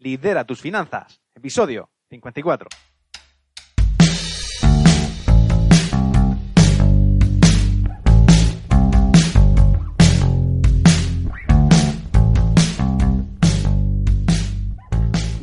Lidera tus finanzas, episodio 54.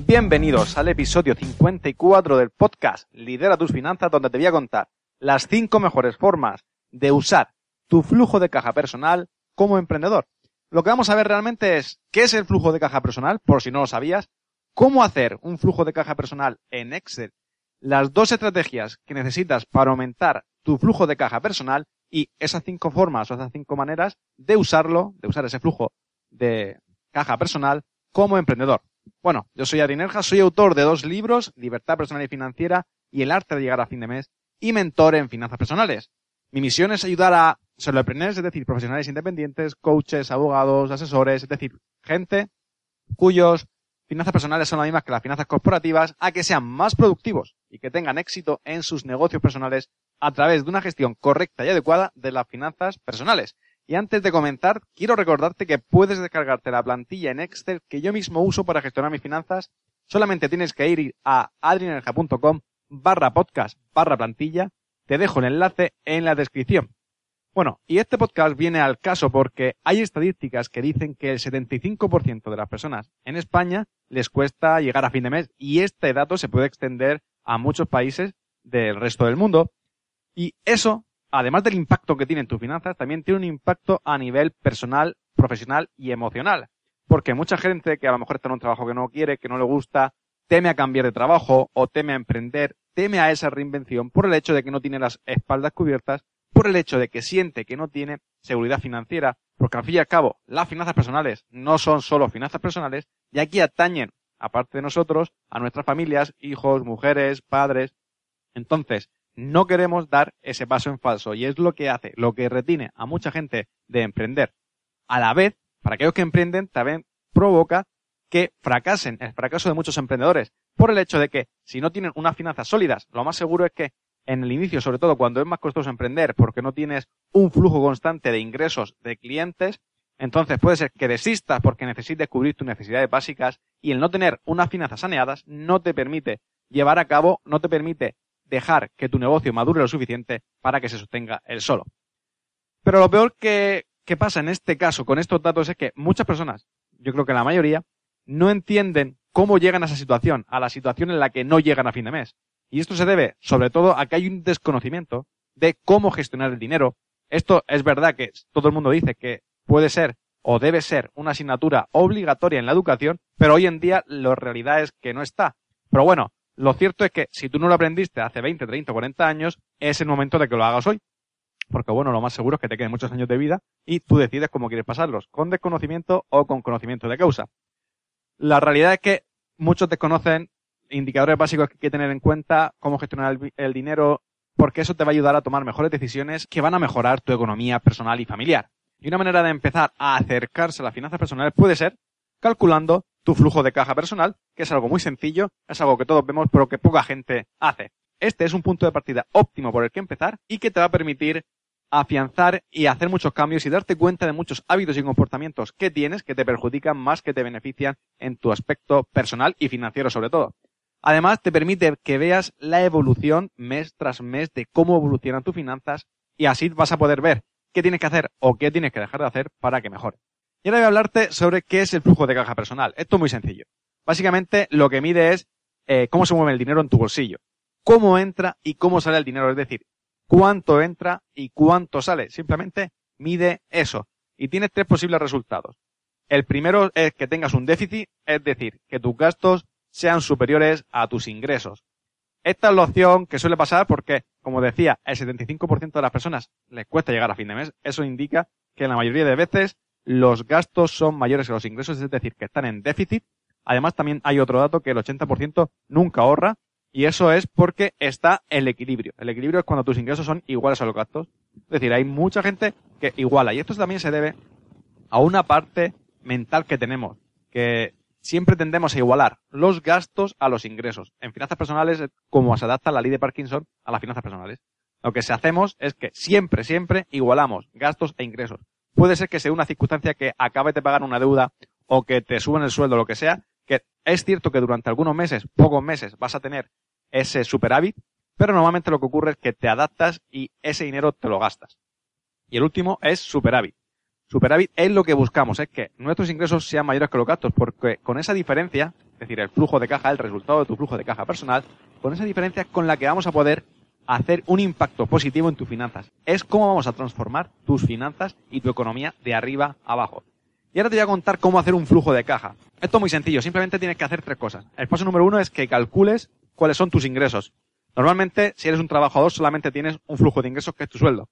Bienvenidos al episodio 54 del podcast Lidera tus finanzas, donde te voy a contar las 5 mejores formas de usar tu flujo de caja personal como emprendedor. Lo que vamos a ver realmente es qué es el flujo de caja personal, por si no lo sabías, cómo hacer un flujo de caja personal en Excel, las dos estrategias que necesitas para aumentar tu flujo de caja personal y esas cinco formas o esas cinco maneras de usarlo, de usar ese flujo de caja personal como emprendedor. Bueno, yo soy Ari Nerja, soy autor de dos libros, Libertad Personal y Financiera y El Arte de Llegar a Fin de Mes, y mentor en finanzas personales. Mi misión es ayudar a solopreneurs, es decir, profesionales independientes, coaches, abogados, asesores, es decir, gente cuyos finanzas personales son las mismas que las finanzas corporativas, a que sean más productivos y que tengan éxito en sus negocios personales a través de una gestión correcta y adecuada de las finanzas personales. Y antes de comentar, quiero recordarte que puedes descargarte la plantilla en Excel que yo mismo uso para gestionar mis finanzas. Solamente tienes que ir a adrinerja.com barra podcast barra plantilla. Te dejo el enlace en la descripción. Bueno, y este podcast viene al caso porque hay estadísticas que dicen que el 75% de las personas en España les cuesta llegar a fin de mes y este dato se puede extender a muchos países del resto del mundo. Y eso, además del impacto que tiene en tus finanzas, también tiene un impacto a nivel personal, profesional y emocional. Porque mucha gente que a lo mejor está en un trabajo que no quiere, que no le gusta, teme a cambiar de trabajo o teme a emprender, teme a esa reinvención por el hecho de que no tiene las espaldas cubiertas por el hecho de que siente que no tiene seguridad financiera, porque al fin y al cabo las finanzas personales no son solo finanzas personales y aquí atañen, aparte de nosotros, a nuestras familias, hijos, mujeres, padres. Entonces, no queremos dar ese paso en falso y es lo que hace, lo que retiene a mucha gente de emprender. A la vez, para aquellos que emprenden, también provoca que fracasen, el fracaso de muchos emprendedores, por el hecho de que si no tienen unas finanzas sólidas, lo más seguro es que en el inicio, sobre todo cuando es más costoso emprender porque no tienes un flujo constante de ingresos de clientes, entonces puede ser que desistas porque necesites cubrir tus necesidades básicas y el no tener unas finanzas saneadas no te permite llevar a cabo, no te permite dejar que tu negocio madure lo suficiente para que se sostenga él solo. Pero lo peor que, que pasa en este caso con estos datos es que muchas personas, yo creo que la mayoría, no entienden cómo llegan a esa situación, a la situación en la que no llegan a fin de mes. Y esto se debe, sobre todo, a que hay un desconocimiento de cómo gestionar el dinero. Esto es verdad que todo el mundo dice que puede ser o debe ser una asignatura obligatoria en la educación, pero hoy en día la realidad es que no está. Pero bueno, lo cierto es que si tú no lo aprendiste hace 20, 30, 40 años, es el momento de que lo hagas hoy. Porque bueno, lo más seguro es que te queden muchos años de vida y tú decides cómo quieres pasarlos, con desconocimiento o con conocimiento de causa. La realidad es que muchos desconocen indicadores básicos que hay que tener en cuenta, cómo gestionar el, dinero, porque eso te va a ayudar a tomar mejores decisiones que van a mejorar tu economía personal y familiar. Y una manera de empezar a acercarse a las finanzas personales puede ser calculando tu flujo de caja personal, que es algo muy sencillo, es algo que todos vemos, pero que poca gente hace. Este es un punto de partida óptimo por el que empezar y que te va a permitir afianzar y hacer muchos cambios y darte cuenta de muchos hábitos y comportamientos que tienes que te perjudican más que te benefician en tu aspecto personal y financiero sobre todo. Además, te permite que veas la evolución mes tras mes de cómo evolucionan tus finanzas y así vas a poder ver qué tienes que hacer o qué tienes que dejar de hacer para que mejore. Y ahora voy a hablarte sobre qué es el flujo de caja personal. Esto es muy sencillo. Básicamente lo que mide es eh, cómo se mueve el dinero en tu bolsillo, cómo entra y cómo sale el dinero, es decir, cuánto entra y cuánto sale. Simplemente mide eso. Y tienes tres posibles resultados. El primero es que tengas un déficit, es decir, que tus gastos sean superiores a tus ingresos. Esta es la opción que suele pasar porque, como decía, el 75% de las personas les cuesta llegar a fin de mes. Eso indica que en la mayoría de veces los gastos son mayores que los ingresos, es decir, que están en déficit. Además, también hay otro dato que el 80% nunca ahorra y eso es porque está el equilibrio. El equilibrio es cuando tus ingresos son iguales a los gastos. Es decir, hay mucha gente que iguala y esto también se debe a una parte mental que tenemos, que siempre tendemos a igualar los gastos a los ingresos. En finanzas personales, como se adapta la ley de Parkinson a las finanzas personales. Lo que se hacemos es que siempre, siempre igualamos gastos e ingresos. Puede ser que sea una circunstancia que acabe de pagar una deuda o que te suban el sueldo, lo que sea, que es cierto que durante algunos meses, pocos meses, vas a tener ese superávit, pero normalmente lo que ocurre es que te adaptas y ese dinero te lo gastas. Y el último es superávit. Superávit es lo que buscamos, es que nuestros ingresos sean mayores que los gastos, porque con esa diferencia, es decir, el flujo de caja, el resultado de tu flujo de caja personal, con esa diferencia es con la que vamos a poder hacer un impacto positivo en tus finanzas. Es cómo vamos a transformar tus finanzas y tu economía de arriba a abajo. Y ahora te voy a contar cómo hacer un flujo de caja. Esto es muy sencillo, simplemente tienes que hacer tres cosas. El paso número uno es que calcules cuáles son tus ingresos. Normalmente, si eres un trabajador, solamente tienes un flujo de ingresos que es tu sueldo.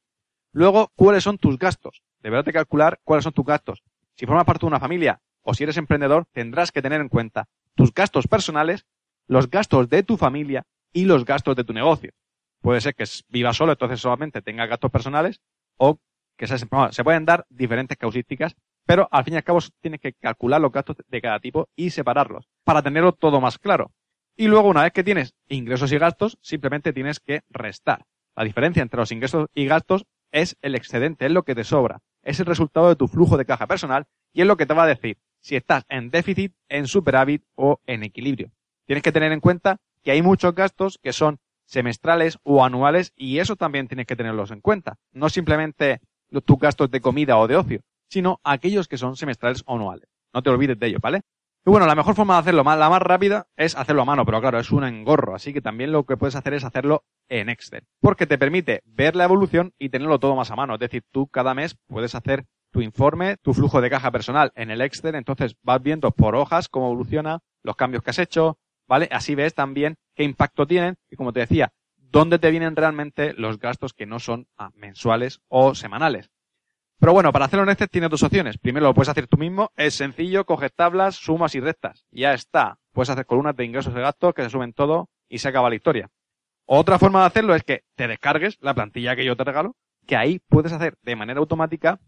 Luego, cuáles son tus gastos. Deberás de calcular cuáles son tus gastos. Si formas parte de una familia o si eres emprendedor, tendrás que tener en cuenta tus gastos personales, los gastos de tu familia y los gastos de tu negocio. Puede ser que vivas solo, entonces solamente tengas gastos personales, o que se, se pueden dar diferentes causísticas, pero al fin y al cabo tienes que calcular los gastos de cada tipo y separarlos para tenerlo todo más claro. Y luego, una vez que tienes ingresos y gastos, simplemente tienes que restar. La diferencia entre los ingresos y gastos es el excedente, es lo que te sobra. Es el resultado de tu flujo de caja personal y es lo que te va a decir si estás en déficit, en superávit o en equilibrio. Tienes que tener en cuenta que hay muchos gastos que son semestrales o anuales y eso también tienes que tenerlos en cuenta. No simplemente tus gastos de comida o de ocio, sino aquellos que son semestrales o anuales. No te olvides de ello, ¿vale? Y bueno, la mejor forma de hacerlo, la más rápida, es hacerlo a mano, pero claro, es un engorro, así que también lo que puedes hacer es hacerlo en Excel, porque te permite ver la evolución y tenerlo todo más a mano. Es decir, tú cada mes puedes hacer tu informe, tu flujo de caja personal en el Excel, entonces vas viendo por hojas cómo evoluciona, los cambios que has hecho, ¿vale? Así ves también qué impacto tienen y como te decía, dónde te vienen realmente los gastos que no son ah, mensuales o semanales. Pero bueno, para hacerlo en Excel tienes dos opciones. Primero lo puedes hacer tú mismo, es sencillo, coges tablas, sumas y restas. Ya está. Puedes hacer columnas de ingresos y gastos que se suben todo y se acaba la historia. Otra forma de hacerlo es que te descargues la plantilla que yo te regalo, que ahí puedes hacer de manera automática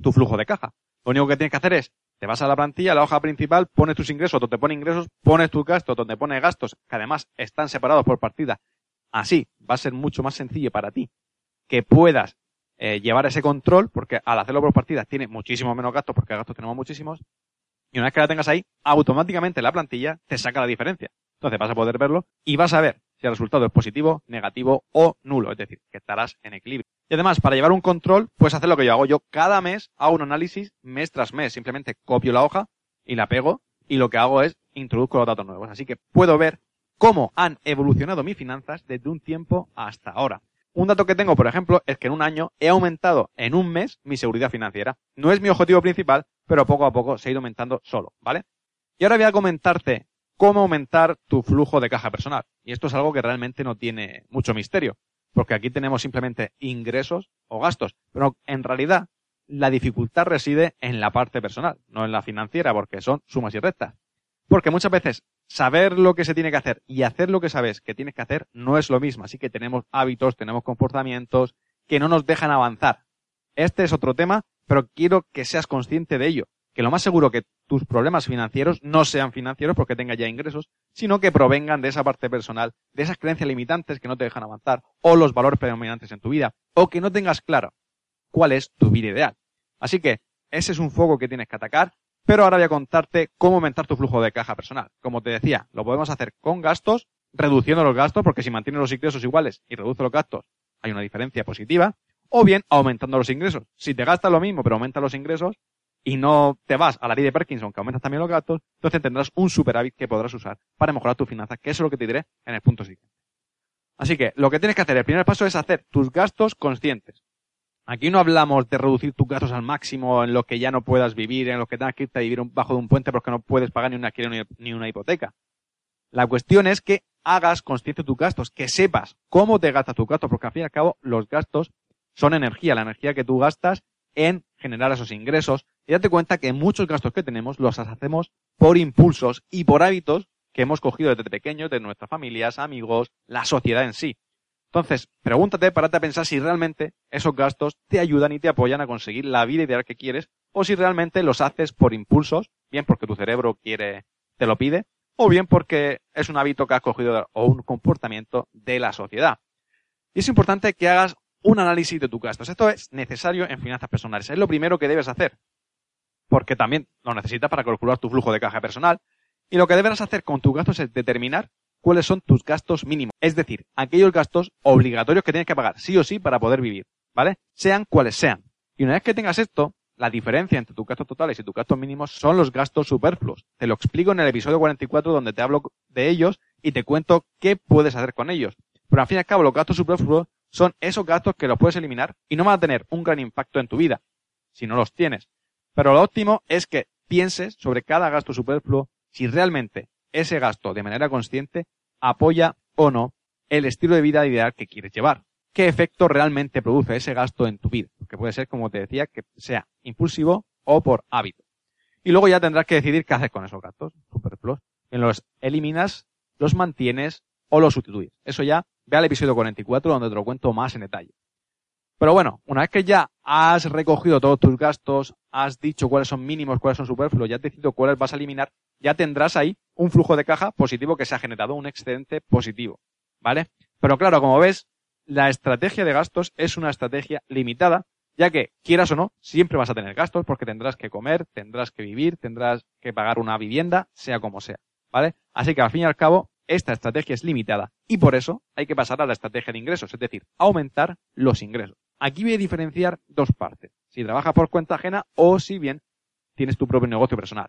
tu flujo de caja. Lo único que tienes que hacer es, te vas a la plantilla, la hoja principal, pones tus ingresos donde pone ingresos, pones tus gastos donde pone gastos, que además están separados por partida. Así va a ser mucho más sencillo para ti que puedas eh, llevar ese control, porque al hacerlo por partidas tiene muchísimo menos gastos, porque gastos tenemos muchísimos, y una vez que la tengas ahí, automáticamente la plantilla te saca la diferencia. Entonces vas a poder verlo y vas a ver si el resultado es positivo, negativo o nulo, es decir, que estarás en equilibrio. Y además, para llevar un control, puedes hacer lo que yo hago. Yo cada mes hago un análisis mes tras mes. Simplemente copio la hoja y la pego y lo que hago es introduzco los datos nuevos. Así que puedo ver cómo han evolucionado mis finanzas desde un tiempo hasta ahora. Un dato que tengo, por ejemplo, es que en un año he aumentado en un mes mi seguridad financiera. No es mi objetivo principal, pero poco a poco se ha ido aumentando solo, ¿vale? Y ahora voy a comentarte cómo aumentar tu flujo de caja personal. Y esto es algo que realmente no tiene mucho misterio, porque aquí tenemos simplemente ingresos o gastos, pero en realidad la dificultad reside en la parte personal, no en la financiera, porque son sumas y rectas. Porque muchas veces saber lo que se tiene que hacer y hacer lo que sabes que tienes que hacer no es lo mismo. Así que tenemos hábitos, tenemos comportamientos que no nos dejan avanzar. Este es otro tema, pero quiero que seas consciente de ello. Que lo más seguro que tus problemas financieros no sean financieros porque tengas ya ingresos, sino que provengan de esa parte personal, de esas creencias limitantes que no te dejan avanzar, o los valores predominantes en tu vida, o que no tengas claro cuál es tu vida ideal. Así que ese es un foco que tienes que atacar pero ahora voy a contarte cómo aumentar tu flujo de caja personal. Como te decía, lo podemos hacer con gastos, reduciendo los gastos, porque si mantienes los ingresos iguales y reduces los gastos, hay una diferencia positiva, o bien aumentando los ingresos. Si te gastas lo mismo, pero aumentas los ingresos, y no te vas a la ley de Parkinson, que aumentas también los gastos, entonces tendrás un superávit que podrás usar para mejorar tus finanzas, que eso es lo que te diré en el punto siguiente. Así que lo que tienes que hacer, el primer paso es hacer tus gastos conscientes. Aquí no hablamos de reducir tus gastos al máximo en lo que ya no puedas vivir, en lo que tengas que irte a vivir bajo de un puente porque no puedes pagar ni una ni una hipoteca. La cuestión es que hagas consciente tus gastos, que sepas cómo te gastas tus gastos, porque al fin y al cabo los gastos son energía, la energía que tú gastas en generar esos ingresos. Y date cuenta que muchos gastos que tenemos los hacemos por impulsos y por hábitos que hemos cogido desde pequeños de nuestras familias, amigos, la sociedad en sí. Entonces, pregúntate, párate a pensar si realmente esos gastos te ayudan y te apoyan a conseguir la vida ideal que quieres, o si realmente los haces por impulsos, bien porque tu cerebro quiere, te lo pide, o bien porque es un hábito que has cogido o un comportamiento de la sociedad. Y es importante que hagas un análisis de tus gastos. Esto es necesario en finanzas personales. Es lo primero que debes hacer. Porque también lo necesitas para calcular tu flujo de caja personal. Y lo que deberás hacer con tus gastos es determinar cuáles son tus gastos mínimos. Es decir, aquellos gastos obligatorios que tienes que pagar sí o sí para poder vivir. ¿Vale? Sean cuales sean. Y una vez que tengas esto, la diferencia entre tus gastos totales y tus gastos mínimos son los gastos superfluos. Te lo explico en el episodio 44 donde te hablo de ellos y te cuento qué puedes hacer con ellos. Pero al fin y al cabo, los gastos superfluos son esos gastos que los puedes eliminar y no van a tener un gran impacto en tu vida, si no los tienes. Pero lo óptimo es que pienses sobre cada gasto superfluo si realmente ese gasto de manera consciente apoya o no el estilo de vida ideal que quieres llevar. ¿Qué efecto realmente produce ese gasto en tu vida? Que puede ser, como te decía, que sea impulsivo o por hábito. Y luego ya tendrás que decidir qué haces con esos gastos superfluos. En los eliminas, los mantienes o los sustituyes. Eso ya ve al episodio 44 donde te lo cuento más en detalle. Pero bueno, una vez que ya has recogido todos tus gastos, has dicho cuáles son mínimos, cuáles son superfluos, ya has decidido cuáles vas a eliminar, ya tendrás ahí un flujo de caja positivo que se ha generado, un excedente positivo. ¿Vale? Pero claro, como ves, la estrategia de gastos es una estrategia limitada, ya que, quieras o no, siempre vas a tener gastos porque tendrás que comer, tendrás que vivir, tendrás que pagar una vivienda, sea como sea. ¿Vale? Así que al fin y al cabo, esta estrategia es limitada y por eso hay que pasar a la estrategia de ingresos, es decir, aumentar los ingresos. Aquí voy a diferenciar dos partes, si trabajas por cuenta ajena o si bien tienes tu propio negocio personal.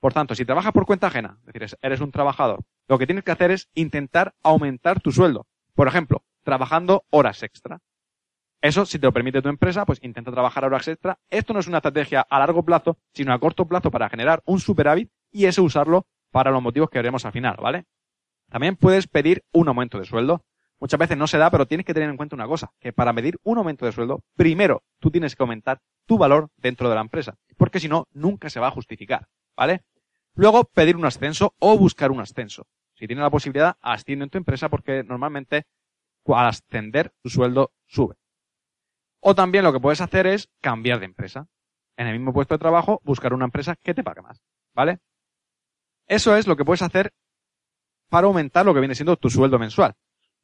Por tanto, si trabajas por cuenta ajena, es decir, eres un trabajador, lo que tienes que hacer es intentar aumentar tu sueldo. Por ejemplo, trabajando horas extra. Eso, si te lo permite tu empresa, pues intenta trabajar horas extra. Esto no es una estrategia a largo plazo, sino a corto plazo para generar un superávit y eso usarlo para los motivos que veremos al final, ¿vale? También puedes pedir un aumento de sueldo. Muchas veces no se da, pero tienes que tener en cuenta una cosa, que para medir un aumento de sueldo, primero tú tienes que aumentar tu valor dentro de la empresa, porque si no, nunca se va a justificar, ¿vale? Luego, pedir un ascenso o buscar un ascenso. Si tienes la posibilidad, asciende en tu empresa porque normalmente al ascender tu sueldo sube. O también lo que puedes hacer es cambiar de empresa. En el mismo puesto de trabajo, buscar una empresa que te pague más, ¿vale? Eso es lo que puedes hacer para aumentar lo que viene siendo tu sueldo mensual.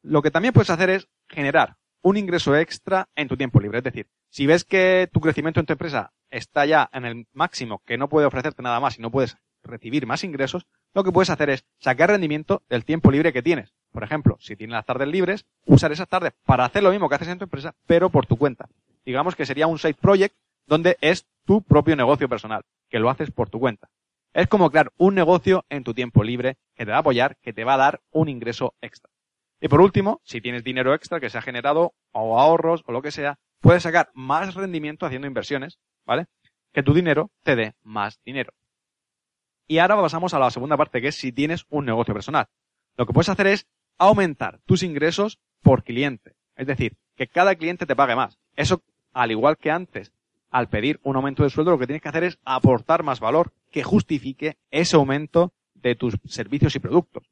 Lo que también puedes hacer es generar un ingreso extra en tu tiempo libre. Es decir, si ves que tu crecimiento en tu empresa está ya en el máximo, que no puede ofrecerte nada más y no puedes recibir más ingresos, lo que puedes hacer es sacar rendimiento del tiempo libre que tienes. Por ejemplo, si tienes las tardes libres, usar esas tardes para hacer lo mismo que haces en tu empresa, pero por tu cuenta. Digamos que sería un side project donde es tu propio negocio personal, que lo haces por tu cuenta. Es como crear un negocio en tu tiempo libre que te va a apoyar, que te va a dar un ingreso extra. Y por último, si tienes dinero extra que se ha generado o ahorros o lo que sea, puedes sacar más rendimiento haciendo inversiones, ¿vale? Que tu dinero te dé más dinero. Y ahora pasamos a la segunda parte, que es si tienes un negocio personal. Lo que puedes hacer es aumentar tus ingresos por cliente. Es decir, que cada cliente te pague más. Eso, al igual que antes, al pedir un aumento de sueldo, lo que tienes que hacer es aportar más valor que justifique ese aumento de tus servicios y productos.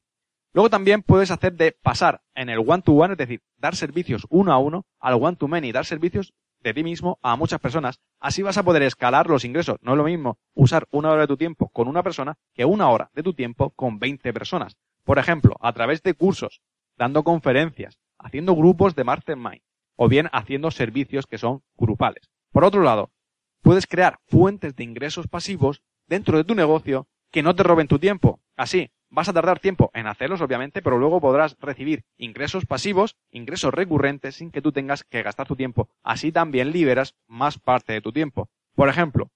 Luego también puedes hacer de pasar en el one-to-one, es decir, dar servicios uno a uno, al one-to-many, dar servicios de ti mismo a muchas personas. Así vas a poder escalar los ingresos. No es lo mismo usar una hora de tu tiempo con una persona que una hora de tu tiempo con 20 personas. Por ejemplo, a través de cursos, dando conferencias, haciendo grupos de mastermind o bien haciendo servicios que son grupales. Por otro lado, puedes crear fuentes de ingresos pasivos dentro de tu negocio que no te roben tu tiempo. Así, vas a tardar tiempo en hacerlos, obviamente, pero luego podrás recibir ingresos pasivos, ingresos recurrentes, sin que tú tengas que gastar tu tiempo. Así también liberas más parte de tu tiempo. Por ejemplo,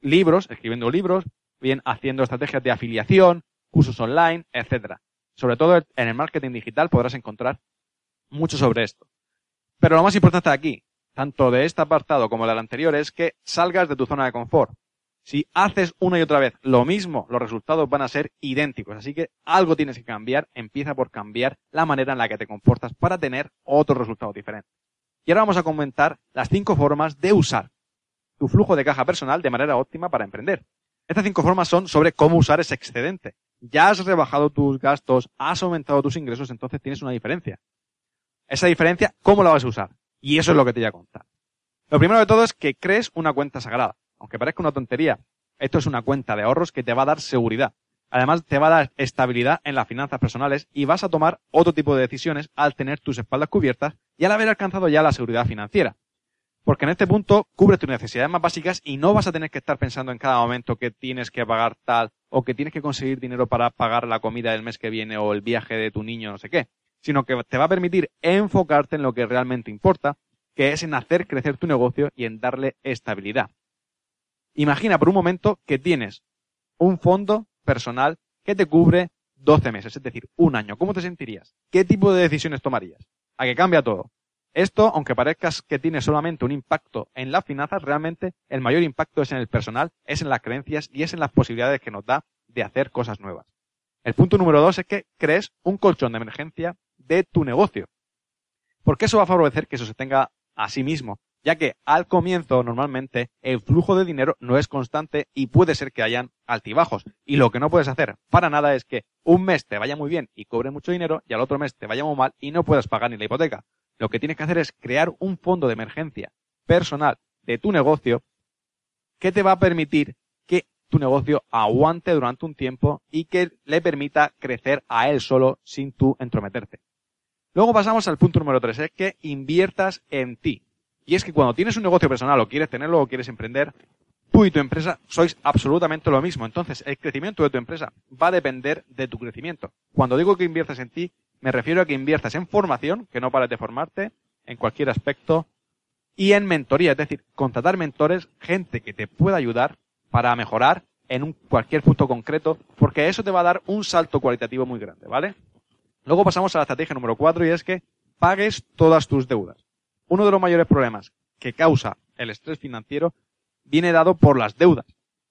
libros, escribiendo libros, bien haciendo estrategias de afiliación, cursos online, etcétera. Sobre todo en el marketing digital podrás encontrar mucho sobre esto. Pero lo más importante aquí, tanto de este apartado como del anterior, es que salgas de tu zona de confort. Si haces una y otra vez lo mismo, los resultados van a ser idénticos. Así que algo tienes que cambiar. Empieza por cambiar la manera en la que te comportas para tener otros resultados diferentes. Y ahora vamos a comentar las cinco formas de usar tu flujo de caja personal de manera óptima para emprender. Estas cinco formas son sobre cómo usar ese excedente. Ya has rebajado tus gastos, has aumentado tus ingresos, entonces tienes una diferencia. Esa diferencia, ¿cómo la vas a usar? Y eso es lo que te voy a contar. Lo primero de todo es que crees una cuenta sagrada aunque parezca una tontería, esto es una cuenta de ahorros que te va a dar seguridad. Además, te va a dar estabilidad en las finanzas personales y vas a tomar otro tipo de decisiones al tener tus espaldas cubiertas y al haber alcanzado ya la seguridad financiera. Porque en este punto cubre tus necesidades más básicas y no vas a tener que estar pensando en cada momento que tienes que pagar tal o que tienes que conseguir dinero para pagar la comida del mes que viene o el viaje de tu niño, no sé qué, sino que te va a permitir enfocarte en lo que realmente importa, que es en hacer crecer tu negocio y en darle estabilidad. Imagina por un momento que tienes un fondo personal que te cubre 12 meses, es decir, un año. ¿Cómo te sentirías? ¿Qué tipo de decisiones tomarías? A que cambia todo. Esto, aunque parezcas que tiene solamente un impacto en las finanzas, realmente el mayor impacto es en el personal, es en las creencias y es en las posibilidades que nos da de hacer cosas nuevas. El punto número dos es que crees un colchón de emergencia de tu negocio. Porque eso va a favorecer que eso se tenga a sí mismo, ya que al comienzo normalmente el flujo de dinero no es constante y puede ser que hayan altibajos. Y lo que no puedes hacer para nada es que un mes te vaya muy bien y cobre mucho dinero y al otro mes te vaya muy mal y no puedas pagar ni la hipoteca. Lo que tienes que hacer es crear un fondo de emergencia personal de tu negocio que te va a permitir que tu negocio aguante durante un tiempo y que le permita crecer a él solo sin tú entrometerte. Luego pasamos al punto número tres, es que inviertas en ti. Y es que cuando tienes un negocio personal o quieres tenerlo o quieres emprender, tú y tu empresa sois absolutamente lo mismo. Entonces, el crecimiento de tu empresa va a depender de tu crecimiento. Cuando digo que inviertas en ti, me refiero a que inviertas en formación, que no pares de formarte, en cualquier aspecto, y en mentoría, es decir, contratar mentores, gente que te pueda ayudar para mejorar en un cualquier punto concreto, porque eso te va a dar un salto cualitativo muy grande, ¿vale? Luego pasamos a la estrategia número cuatro y es que pagues todas tus deudas. Uno de los mayores problemas que causa el estrés financiero viene dado por las deudas.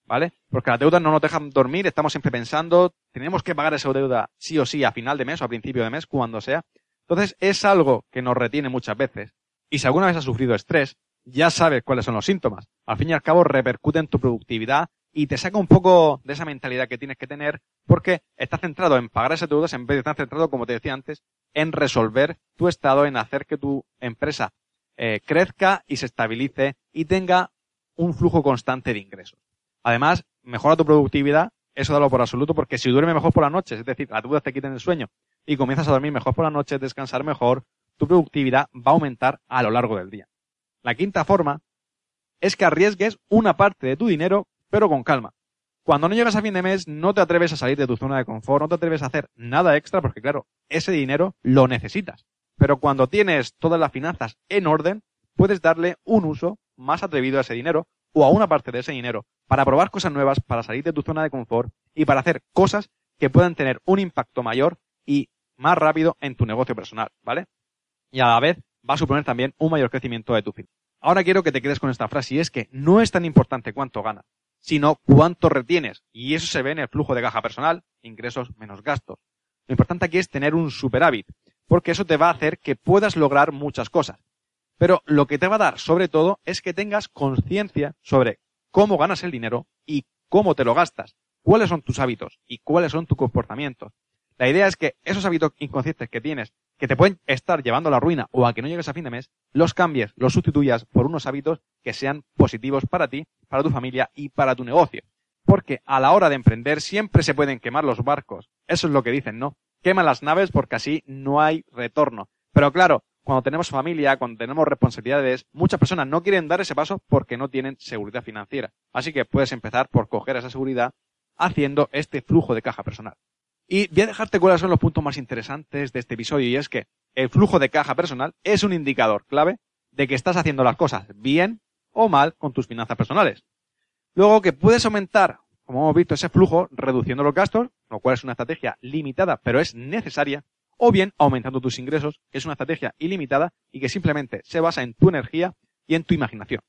¿vale? Porque las deudas no nos dejan dormir, estamos siempre pensando, tenemos que pagar esa deuda sí o sí a final de mes o a principio de mes, cuando sea. Entonces es algo que nos retiene muchas veces. Y si alguna vez has sufrido estrés, ya sabes cuáles son los síntomas. Al fin y al cabo repercute en tu productividad y te saca un poco de esa mentalidad que tienes que tener porque estás centrado en pagar esas deudas en vez de estar centrado, como te decía antes, en resolver tu estado, en hacer que tu empresa eh, crezca y se estabilice y tenga un flujo constante de ingresos. Además, mejora tu productividad, eso dalo por absoluto, porque si duermes mejor por las noches, es decir, las dudas te quiten el sueño y comienzas a dormir mejor por las noches, descansar mejor, tu productividad va a aumentar a lo largo del día. La quinta forma es que arriesgues una parte de tu dinero, pero con calma. Cuando no llegas a fin de mes, no te atreves a salir de tu zona de confort, no te atreves a hacer nada extra, porque claro, ese dinero lo necesitas. Pero cuando tienes todas las finanzas en orden, puedes darle un uso más atrevido a ese dinero o a una parte de ese dinero para probar cosas nuevas, para salir de tu zona de confort y para hacer cosas que puedan tener un impacto mayor y más rápido en tu negocio personal, ¿vale? Y a la vez va a suponer también un mayor crecimiento de tu fin. Ahora quiero que te quedes con esta frase y es que no es tan importante cuánto ganas, sino cuánto retienes. Y eso se ve en el flujo de caja personal, ingresos menos gastos. Lo importante aquí es tener un superávit, porque eso te va a hacer que puedas lograr muchas cosas. Pero lo que te va a dar, sobre todo, es que tengas conciencia sobre cómo ganas el dinero y cómo te lo gastas, cuáles son tus hábitos y cuáles son tus comportamientos. La idea es que esos hábitos inconscientes que tienes, que te pueden estar llevando a la ruina o a que no llegues a fin de mes, los cambies, los sustituyas por unos hábitos que sean positivos para ti, para tu familia y para tu negocio. Porque a la hora de emprender siempre se pueden quemar los barcos. Eso es lo que dicen, ¿no? Quema las naves porque así no hay retorno. Pero claro, cuando tenemos familia, cuando tenemos responsabilidades, muchas personas no quieren dar ese paso porque no tienen seguridad financiera. Así que puedes empezar por coger esa seguridad haciendo este flujo de caja personal. Y voy a dejarte cuáles son los puntos más interesantes de este episodio y es que el flujo de caja personal es un indicador clave de que estás haciendo las cosas bien o mal con tus finanzas personales. Luego que puedes aumentar, como hemos visto, ese flujo reduciendo los gastos, lo cual es una estrategia limitada pero es necesaria o bien aumentando tus ingresos, que es una estrategia ilimitada y que simplemente se basa en tu energía y en tu imaginación.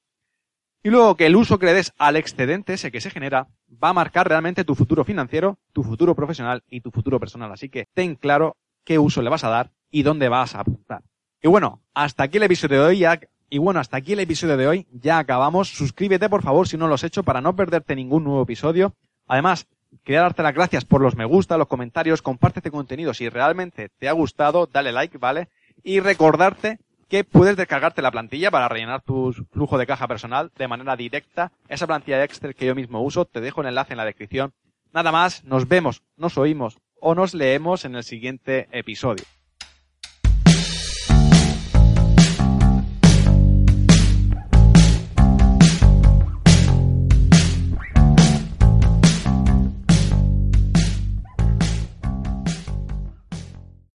Y luego que el uso que le des al excedente, ese que se genera, va a marcar realmente tu futuro financiero, tu futuro profesional y tu futuro personal. Así que ten claro qué uso le vas a dar y dónde vas a apuntar. Y bueno, hasta aquí el episodio de hoy. Ya, y bueno, hasta aquí el episodio de hoy. Ya acabamos. Suscríbete por favor si no lo has hecho para no perderte ningún nuevo episodio. Además, Quería darte las gracias por los me gusta, los comentarios, comparte este contenido si realmente te ha gustado, dale like, ¿vale? Y recordarte que puedes descargarte la plantilla para rellenar tu flujo de caja personal de manera directa. Esa plantilla de Excel que yo mismo uso, te dejo el enlace en la descripción. Nada más, nos vemos, nos oímos o nos leemos en el siguiente episodio.